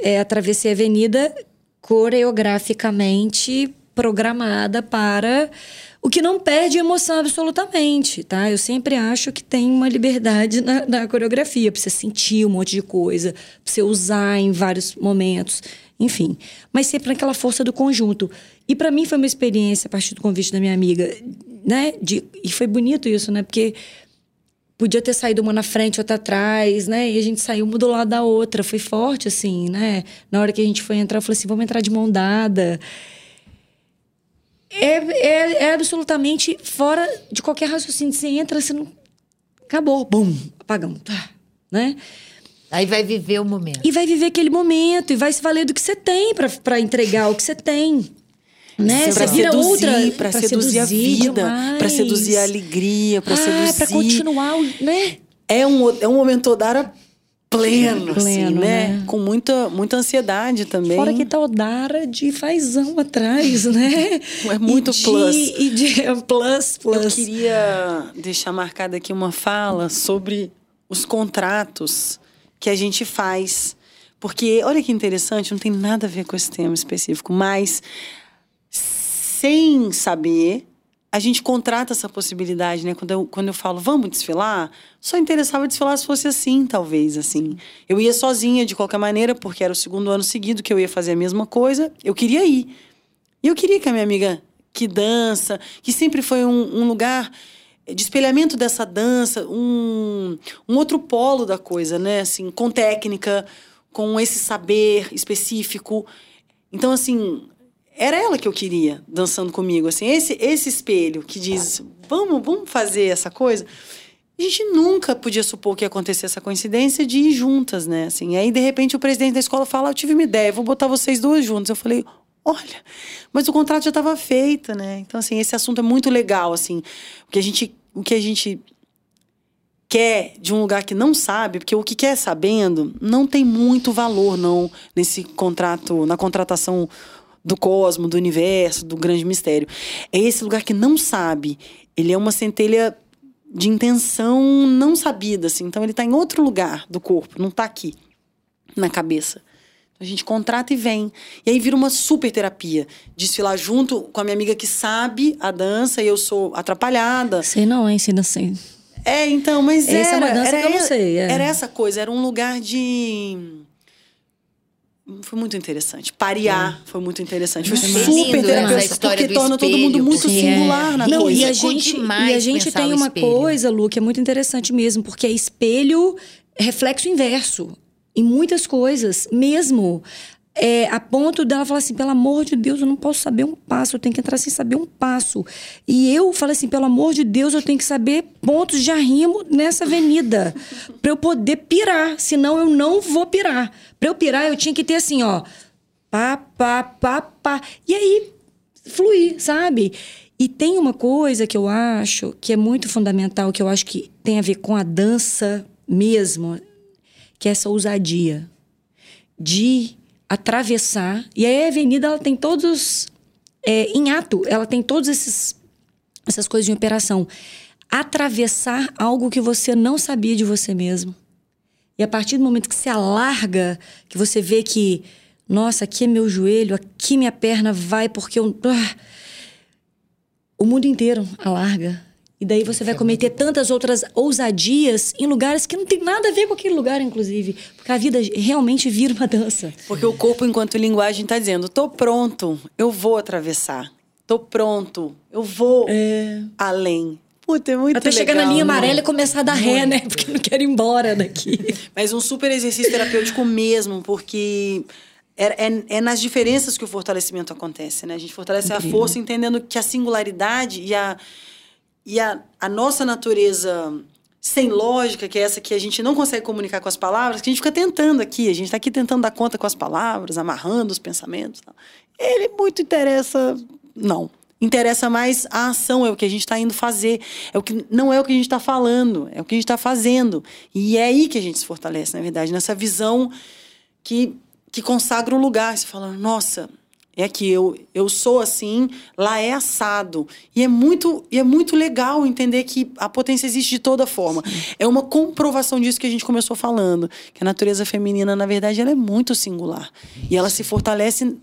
S4: é, atravessei a avenida coreograficamente programada para o que não perde emoção absolutamente, tá? Eu sempre acho que tem uma liberdade na, na coreografia, pra você sentir um monte de coisa, pra você usar em vários momentos, enfim. Mas sempre naquela força do conjunto. E para mim foi uma experiência, a partir do convite da minha amiga, né? De, e foi bonito isso, né? Porque podia ter saído uma na frente, outra atrás, né? E a gente saiu uma do lado da outra. Foi forte, assim, né? Na hora que a gente foi entrar, eu falei assim: vamos entrar de mão dada. É, é, é absolutamente fora de qualquer raciocínio. Você entra, você não. Acabou, bum, apagão, tá, né?
S3: Aí vai viver o momento.
S4: E vai viver aquele momento, e vai se valer do que você tem pra- pra entregar o que você tem. Né?
S1: Pra
S4: Você vira
S1: seduzir,
S4: outra.
S1: pra seduzir a vida,
S4: demais.
S1: pra seduzir a alegria, pra
S4: ah,
S1: seduzir.
S4: pra continuar, o- né?
S1: É um, é um momento Odara pleno, assim,
S4: Pleno,
S1: né?
S4: né?
S1: Com muita, muita ansiedade também.
S4: Fora que tá o Dara de fazão atrás, né?
S1: É muito
S4: E de-
S1: plus.
S4: E de plus, plus.
S1: Eu queria deixar marcada aqui uma fala sobre os contratos que a gente faz. Porque, olha que interessante, não tem nada a ver com esse tema específico, mas sem saber, a gente contrata essa possibilidade, né? Quando eu, quando eu falo, vamos desfilar, só interessava desfilar se fosse assim, talvez, assim. Eu ia sozinha, de qualquer maneira, porque era o segundo ano seguido que eu ia fazer a mesma coisa. Eu queria ir. E eu queria que a minha amiga que dança, que sempre foi um, um lugar de espelhamento dessa dança, um, um outro polo da coisa, né? Assim, com técnica, com esse saber específico. Então, assim, era ela que eu queria dançando comigo, assim, esse esse espelho que diz, vamos, vamos fazer essa coisa. A gente nunca podia supor que ia acontecer essa coincidência de ir juntas, né? Assim, aí de repente o presidente da escola fala: "Eu tive uma ideia, vou botar vocês duas juntas". Eu falei: "Olha, mas o contrato já estava feito, né?". Então assim, esse assunto é muito legal, assim, o que a gente o que a gente quer de um lugar que não sabe, porque o que quer sabendo não tem muito valor não nesse contrato, na contratação do cosmo, do universo, do grande mistério. É esse lugar que não sabe. Ele é uma centelha de intenção não sabida, assim. Então ele está em outro lugar do corpo, não está aqui na cabeça. A gente contrata e vem. E aí vira uma super terapia. Desfilar junto com a minha amiga que sabe a dança e eu sou atrapalhada.
S4: Sei não, hein? Ensina assim.
S1: É, então, mas
S4: Essa é
S1: era,
S4: uma dança
S1: era,
S4: que eu não sei, é.
S1: Era essa coisa, era um lugar de foi muito interessante. Parear foi muito interessante. Foi
S3: É
S1: super
S3: lindo
S1: terapêutico,
S3: história
S1: porque
S3: do
S1: torna todo
S3: espelho,
S1: mundo muito
S3: porque-
S1: singular na
S4: Não,
S1: coisa.
S4: e a
S3: Ficou
S4: gente, e a gente tem uma
S3: espelho.
S4: coisa, Lu, que é muito interessante mesmo, porque é espelho, reflexo inverso. Em muitas coisas, mesmo. É, a ponto dela falar assim: pelo amor de Deus, eu não posso saber um passo, eu tenho que entrar sem saber um passo. E eu falei assim: pelo amor de Deus, eu tenho que saber pontos de arrimo nessa avenida. pra eu poder pirar, senão eu não vou pirar. Pra eu pirar, eu tinha que ter assim, ó. Pá, pá, pá, pá. E aí, fluir, sabe? E tem uma coisa que eu acho que é muito fundamental, que eu acho que tem a ver com a dança mesmo, que é essa ousadia de atravessar. E aí a avenida ela tem todos é, em ato, ela tem todos esses essas coisas em operação. Atravessar algo que você não sabia de você mesmo. E a partir do momento que você alarga, que você vê que, nossa, aqui é meu joelho, aqui minha perna vai porque eu. Ah, o mundo inteiro alarga. E daí você vai cometer tantas outras ousadias em lugares que não tem nada a ver com aquele lugar, inclusive. Porque a vida realmente vira uma dança.
S1: Porque o corpo, enquanto linguagem, está dizendo: tô pronto, eu vou atravessar. Tô pronto, eu vou além. Puta, é muito
S4: Até chegar
S1: legal,
S4: na linha
S1: né?
S4: amarela e começar a dar ré, né? Porque eu não quero ir embora daqui.
S1: Mas um super exercício terapêutico mesmo, porque é, é- é nas diferenças que o fortalecimento acontece, né? A gente fortalece a força entendendo que a singularidade e a, e a, a nossa natureza sem lógica, que é essa que a gente não consegue comunicar com as palavras, que a gente fica tentando aqui, a gente está aqui tentando dar conta com as palavras, amarrando os pensamentos. Ele muito interessa, não. Interessa mais a ação, é o que a gente está indo fazer. É o que, não é o que a gente está falando, é o que a gente está fazendo. E é aí que a gente se fortalece, na verdade, nessa visão que, que consagra um lugar. Você fala, nossa, é aqui, eu, eu sou assim, lá é assado. E é muito, e é muito legal entender que a potência existe de toda forma. É uma comprovação disso que a gente começou falando, que a natureza feminina, na verdade, ela é muito singular. E ela se fortalece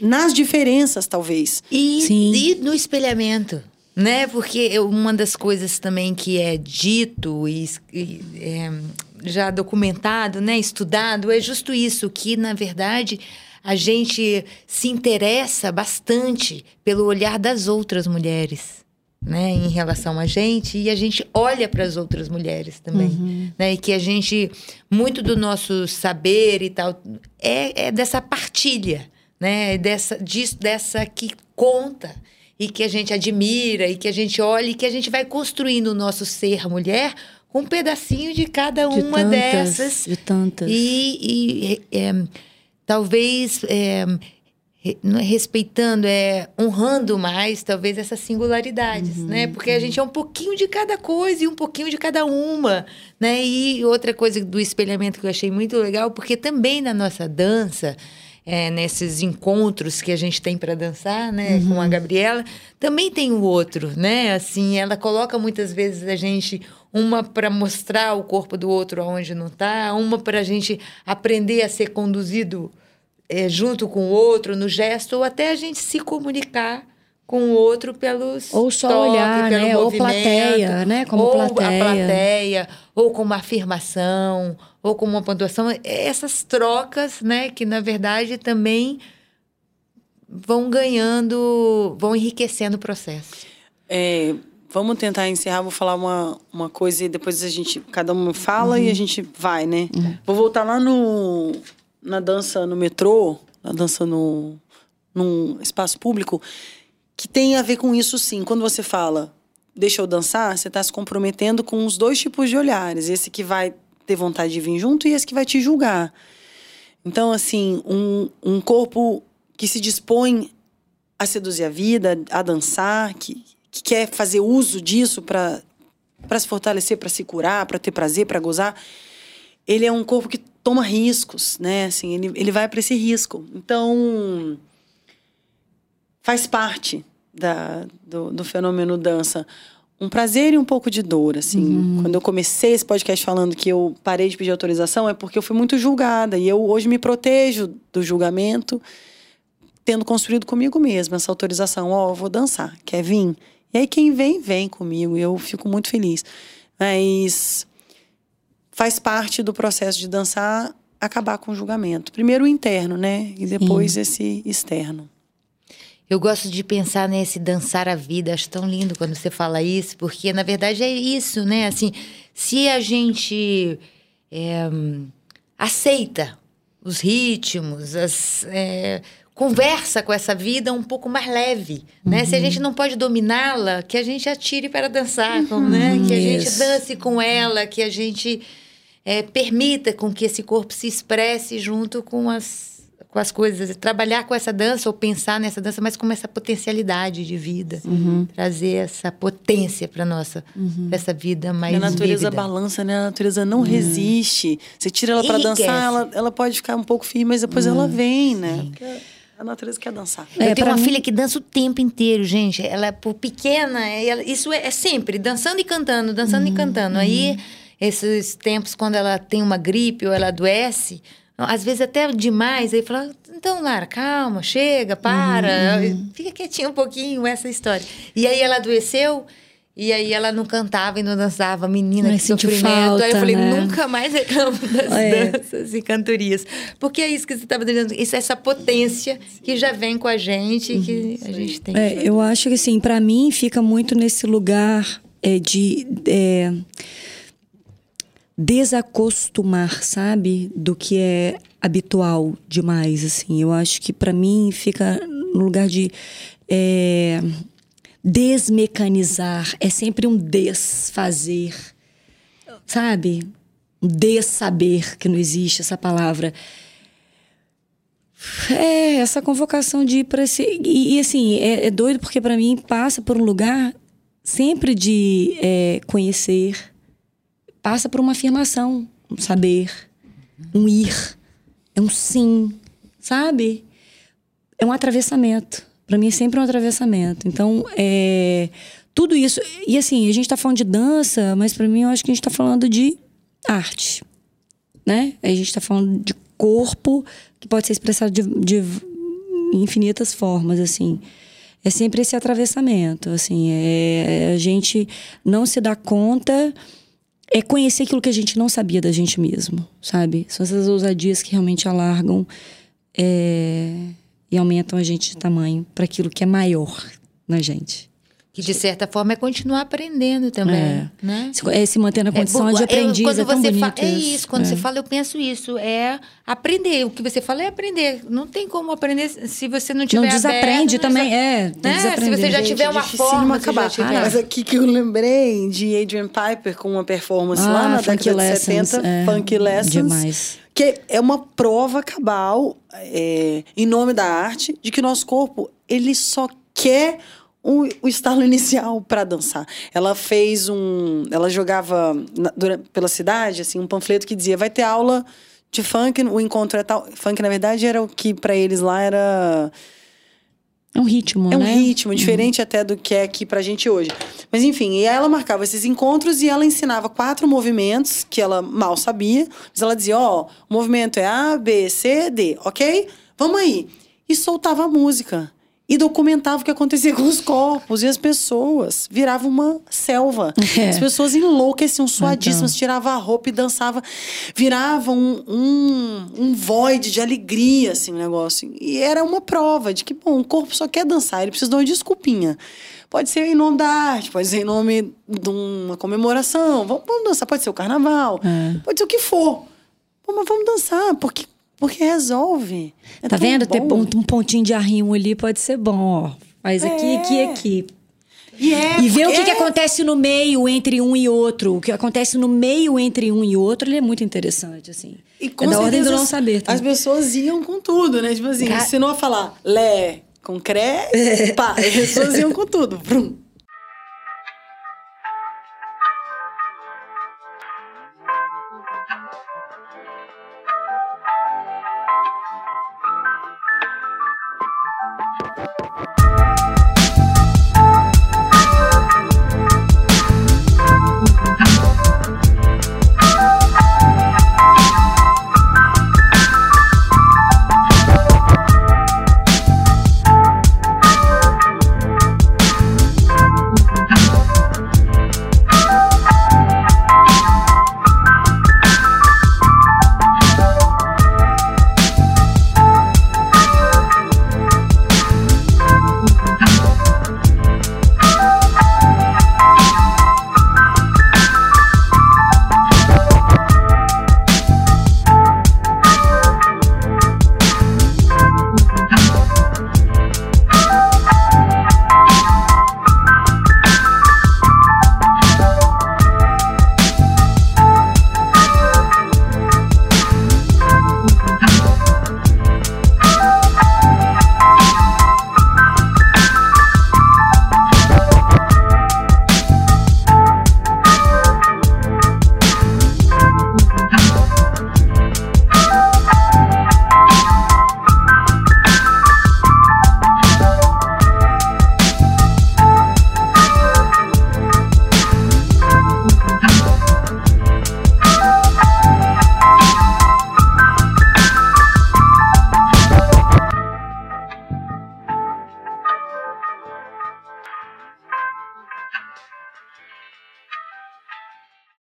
S1: nas diferenças, talvez.
S3: E,
S4: Sim.
S3: e no espelhamento, né? Porque uma das coisas também que é dito e, e, é, já documentado, né, estudado, é justo isso, que na verdade a gente se interessa bastante pelo olhar das outras mulheres. Né, em relação a gente e a gente olha para as outras mulheres também, né, e que a gente muito do nosso saber e tal é, é dessa partilha, né, dessa disso, dessa que conta e que a gente admira e que a gente olha e que a gente vai construindo o nosso ser mulher com um pedacinho de cada
S4: De
S3: uma
S4: tantas,
S3: dessas
S4: de tantas.
S3: e, e, é, é, re- não é respeitando, é honrando mais, talvez, essas singularidades, né? Porque a gente é um pouquinho de cada coisa e um pouquinho de cada uma, né? E outra coisa do espelhamento que eu achei muito legal, porque também na nossa dança, é, nesses encontros que a gente tem para dançar, né, com a Gabriela, também tem o outro, né? Assim, ela coloca muitas vezes a gente uma para mostrar o corpo do outro aonde não está, uma para a gente aprender a ser conduzido é, junto com o outro no gesto ou até a gente se comunicar com o outro pelos
S4: Ou só
S3: toque,
S4: olhar,
S3: pelo
S4: né? Ou plateia, né? Como
S3: ou
S4: plateia.
S3: a plateia, ou como uma afirmação, ou como uma pontuação. Essas trocas, né? Que, na verdade, também vão ganhando, vão enriquecendo o processo.
S1: É, vamos tentar encerrar, vou falar uma, uma coisa e depois a gente, cada um fala e a gente vai, né? Vou voltar lá no, na dança no metrô, na dança no, num espaço público, que tem a ver com isso sim. Quando você fala, deixa eu dançar, você está se comprometendo com os dois tipos de olhares. Esse que vai ter vontade de vir junto e esse que vai te julgar. Então, assim, um, um corpo que se dispõe a seduzir a vida, a dançar, que, que quer fazer uso disso para para se fortalecer, para se curar, para ter prazer, para gozar, ele é um corpo que toma riscos, né? Assim, ele, ele vai para esse risco. Então, faz parte da, do, do fenômeno dança um prazer e um pouco de dor, assim. Quando eu comecei esse podcast falando que eu parei de pedir autorização, é porque eu fui muito julgada. E eu hoje me protejo do julgamento, tendo construído comigo mesma essa autorização. Ó, eu vou dançar, quer vir? E aí quem vem, vem comigo. E eu fico muito feliz. Mas faz parte do processo de dançar acabar com o julgamento. Primeiro o interno, né? E depois esse externo.
S3: Eu gosto de pensar nesse dançar a vida. Acho tão lindo quando você fala isso, porque na verdade é isso, né? Assim, se a gente é, aceita os ritmos, as, é, conversa com essa vida um pouco mais leve, né? Se a gente não pode dominá-la, que a gente atire para dançar, como, né? Que a gente
S4: Isso.
S3: dance com ela, que a gente é, permita com que esse corpo se expresse junto com as com as coisas, trabalhar com essa dança ou pensar nessa dança, mas com essa potencialidade de vida, trazer essa potência para nossa, pra essa vida mais
S1: E a natureza
S3: vívida.
S1: balança, né? A natureza não resiste. Você tira ela para dançar, ela, ela pode ficar um pouco firme, mas depois ela vem, né? Porque a natureza quer dançar.
S3: Eu
S4: É,
S3: tenho
S4: pra
S3: uma
S4: mim-
S3: filha que dança o tempo inteiro, gente. Ela, por pequena, ela- isso é, é sempre, dançando e cantando, dançando e cantando. Aí, esses tempos, quando ela tem uma gripe ou ela adoece, às vezes até demais, aí fala, então, Lara, calma, chega, para, fica quietinha um pouquinho, essa história. E aí ela adoeceu... E aí ela não cantava e não dançava, menina,
S4: Ai,
S3: que sofrimento. aí eu
S4: falta,
S3: falei,
S4: né?
S3: nunca mais reclamo das
S4: É.
S3: danças e cantorias. Porque é isso que você estava dizendo, isso é essa potência que já vem com a gente, que a gente tem.
S4: É, eu acho que assim, para mim fica muito nesse lugar é, de é, desacostumar, sabe, do que é habitual demais, assim. Eu acho que para mim fica no lugar de é, desmecanizar. É sempre um desfazer, sabe? Um dessaber, que não existe essa palavra. É, essa convocação de ir para esse. E, e, assim, é, é doido porque para mim passa por um lugar sempre de é, conhecer, passa por uma afirmação, um saber, um ir, é um sim, sabe? É um atravessamento. Para mim é sempre um atravessamento. Então, é, tudo isso. E assim, a gente tá falando de dança, mas para mim eu acho que a gente tá falando de arte né? A gente está falando de corpo que pode ser expressado de, de infinitas formas, assim. É sempre esse atravessamento, assim. É, a gente não se dá conta, é conhecer aquilo que a gente não sabia da gente mesmo, sabe? São essas ousadias que realmente alargam é, e aumentam a gente de tamanho para aquilo que é maior na gente.
S3: Que de certa forma é continuar aprendendo também,
S4: É.
S3: né?
S4: Se, é, se manter na condição
S3: bu-
S4: de
S3: eu-
S4: aprendiz,
S3: quando
S4: é tão
S3: você
S4: bonito
S3: fa- É
S4: isso.
S3: quando
S4: É.
S3: você fala, eu penso isso. É aprender. O que você fala é aprender. Não tem como aprender se você não tiver
S4: Não desaprende
S3: aberto,
S4: também,
S3: não
S4: é.
S3: Né? Se você já
S1: Gente,
S3: tiver uma forma,
S1: acabar.
S3: tiver-
S1: Mas aqui que eu lembrei de Adrian Piper com uma performance
S4: Ah,
S1: lá na década de
S4: Lessons,
S1: 70,
S4: é,
S1: Funk Lessons.
S4: demais.
S1: Que é uma prova cabal, é, em nome da arte, de que nosso corpo, ele só quer o, o estalo inicial para dançar. Ela fez um... Ela jogava na- dura- pela cidade, assim, um panfleto que dizia, vai ter aula de funk, o encontro é tal... Funk, na verdade, era o que para eles lá era...
S4: É um ritmo,
S1: É um
S4: né?
S1: ritmo diferente até do que é aqui pra gente hoje. Mas enfim, e aí ela marcava esses encontros e ela ensinava quatro movimentos que ela mal sabia. Mas ela dizia, ó, o movimento é A, B, C, D, ok? Vamos aí. E soltava a música. E documentava o que acontecia com os corpos e as pessoas. Virava uma selva.
S4: É.
S1: As pessoas enlouqueciam, suadíssimas,
S4: Então.
S1: tirava a roupa e dançava. Virava um, um, um void de alegria, assim, o negócio. E era uma prova de que, bom, o corpo só quer dançar, ele precisa de uma desculpinha. Pode ser em nome da arte, pode ser em nome de uma comemoração. Vamos, vamos dançar, pode ser o carnaval,
S4: É.
S1: pode ser o que for. Pô, mas vamos dançar, porque, porque resolve. É
S4: Tá vendo? Ter
S1: bom.
S4: um, um pontinho de arrimo ali pode ser bom, ó. Faz aqui,
S1: É.
S4: aqui, aqui.
S1: E, é,
S4: e ver o que,
S1: porque
S4: que acontece no meio entre um e outro. O que acontece no meio entre um e outro, ele é muito interessante, assim.
S1: E com
S4: é da ordem do não saber.
S1: As
S4: também.
S1: pessoas iam com tudo, né? Tipo assim, ensinou a falar lé com cré, pá. As pessoas iam com tudo. Vrum.